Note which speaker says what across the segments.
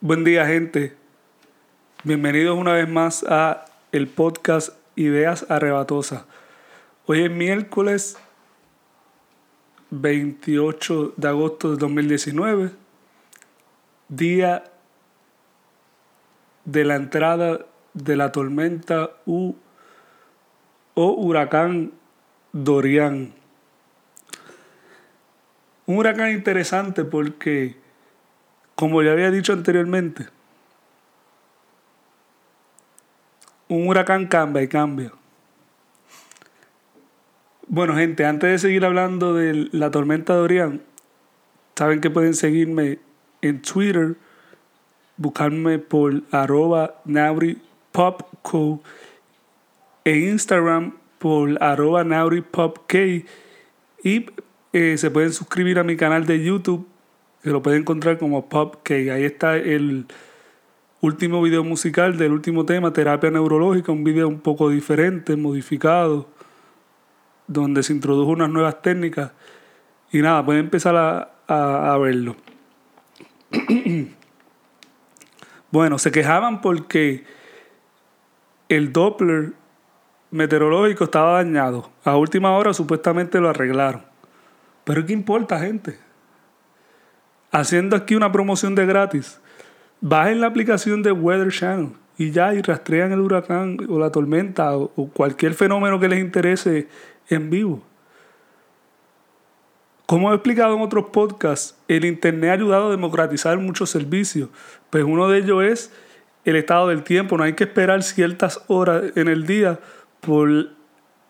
Speaker 1: Buen día, gente. Bienvenidos una vez más a el podcast Ideas Arrebatosas. Hoy es miércoles 28 de agosto de 2019, día de la entrada de la tormenta U o huracán Dorian. Un huracán interesante porque como ya había dicho anteriormente, un huracán cambia y cambia. Bueno, gente, antes de seguir hablando de la tormenta Dorian, saben que pueden seguirme en Twitter, buscarme por arroba nauripopco, en Instagram por arroba nauripopk y eh, se pueden suscribir a mi canal de YouTube que lo pueden encontrar como Pop Ahí está el último video musical del último tema, Terapia Neurológica, un video un poco diferente, modificado, donde se introdujo unas nuevas técnicas. Y nada, pueden empezar a, a verlo. bueno, se quejaban porque el Doppler meteorológico estaba dañado. A última hora supuestamente lo arreglaron. Pero ¿qué importa, gente? Haciendo aquí una promoción de gratis. Bajen la aplicación de Weather Channel y ya, y rastrean el huracán o la tormenta o, cualquier fenómeno que les interese en vivo. Como he explicado en otros podcasts, el Internet ha ayudado a democratizar muchos servicios. Pues uno de ellos es el estado del tiempo. No hay que esperar ciertas horas en el día por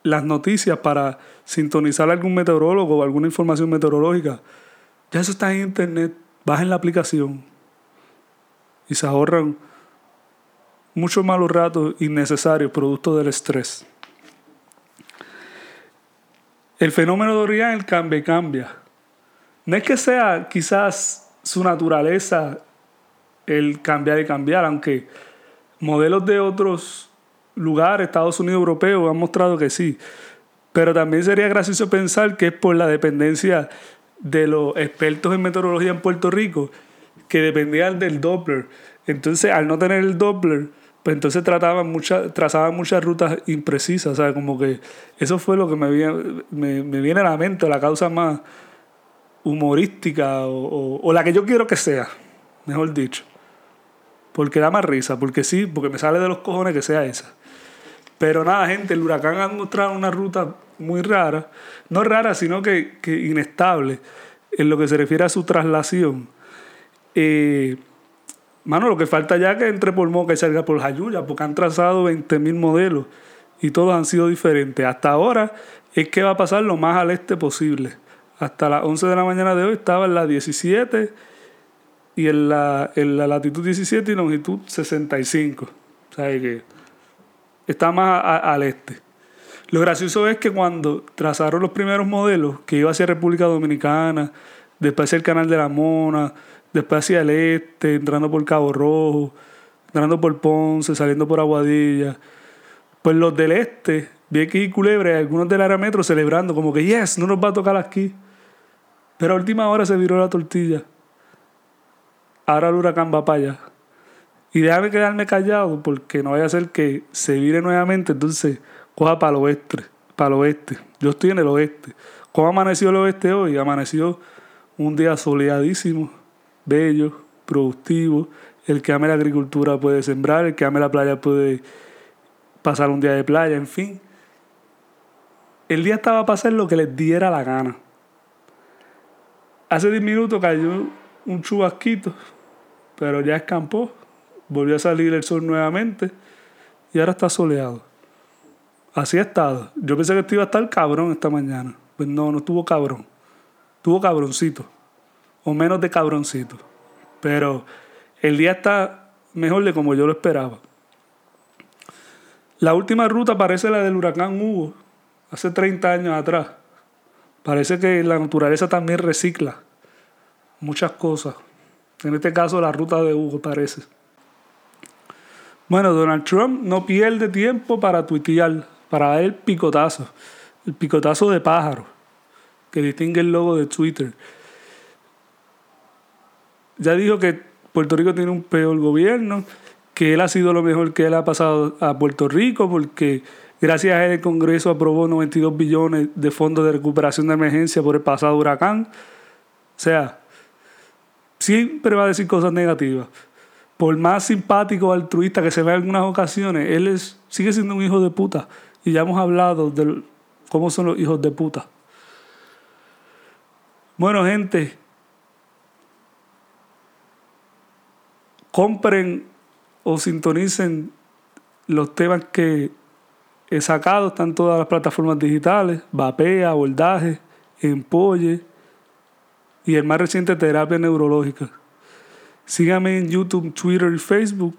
Speaker 1: las noticias para sintonizar algún meteorólogo o alguna información meteorológica. Ya eso está en internet. Bajen la aplicación y se ahorran muchos malos ratos innecesarios producto del estrés. El fenómeno de Orián cambia cambia. No es que sea quizás su naturaleza el cambiar y cambiar, aunque modelos de otros lugares, Estados Unidos, europeos, han mostrado que sí. Pero también sería gracioso pensar que es por la dependencia de los expertos en meteorología en Puerto Rico que dependían del Doppler. Entonces, al no tener el Doppler, pues entonces trataban muchas, trazaban muchas rutas imprecisas. O como que eso fue lo que me viene, me, viene a la mente, la causa más humorística o, o, la que yo quiero que sea, mejor dicho. Porque da más risa, porque sí, porque me sale de los cojones que sea esa. Pero nada, gente, el huracán ha mostrado una ruta muy rara, no rara, sino que, inestable en lo que se refiere a su traslación. Eh, mano, lo que falta ya que entre por Moca y salga por Jayuya, porque han trazado 20.000 modelos y todos han sido diferentes. Hasta ahora es que va a pasar lo más al este posible. Hasta las 11 de la mañana de hoy estaba en la 17 y en la, en la latitud 17 y longitud 65. O sea que está más al este. Lo gracioso es que cuando trazaron los primeros modelos, que iba hacia República Dominicana, después hacia el Canal de la Mona, después hacia el este, entrando por Cabo Rojo, entrando por Ponce, saliendo por Aguadilla, pues los del este, Vieques y Culebre, algunos del área metro celebrando, como que, yes, no nos va a tocar aquí. Pero a última hora se viró la tortilla. Ahora el huracán va para allá. Y déjame quedarme callado porque no vaya a ser que se vire nuevamente, entonces coja para el oeste, para el oeste. Yo estoy en el oeste. ¿Cómo amaneció el oeste hoy? Amaneció un día soleadísimo, bello, productivo. El que ame la agricultura puede sembrar, el que ame la playa puede pasar un día de playa, en fin. El día estaba para hacer lo que les diera la gana. Hace 10 minutos cayó un chubasquito, pero ya escampó. Volvió a salir el sol nuevamente y ahora está soleado. Así ha estado. Yo pensé que esto iba a estar cabrón esta mañana. Pues no, no estuvo cabrón. Estuvo cabroncito. O menos de cabroncito. Pero el día está mejor de como yo lo esperaba. La última ruta parece la del huracán Hugo, hace 30 años atrás. Parece que la naturaleza también recicla muchas cosas. En este caso la ruta de Hugo parece. Bueno, Donald Trump no pierde tiempo para tuitear para dar el picotazo, el picotazo de pájaro que distingue el logo de Twitter. Ya dijo que Puerto Rico tiene un peor gobierno, que él ha sido lo mejor que él ha pasado a Puerto Rico, porque gracias a él el Congreso aprobó 92 billones de fondos de recuperación de emergencia por el pasado huracán. O sea, siempre va a decir cosas negativas. Por más simpático o altruista que se vea en algunas ocasiones, él es, sigue siendo un hijo de puta. Y ya hemos hablado de cómo son los hijos de puta. Bueno, gente, compren o sintonicen los temas que he sacado. Están todas las plataformas digitales, Vapea, Abordaje, Empolle y el más reciente Terapia Neurológica. Síganme en YouTube, Twitter y Facebook,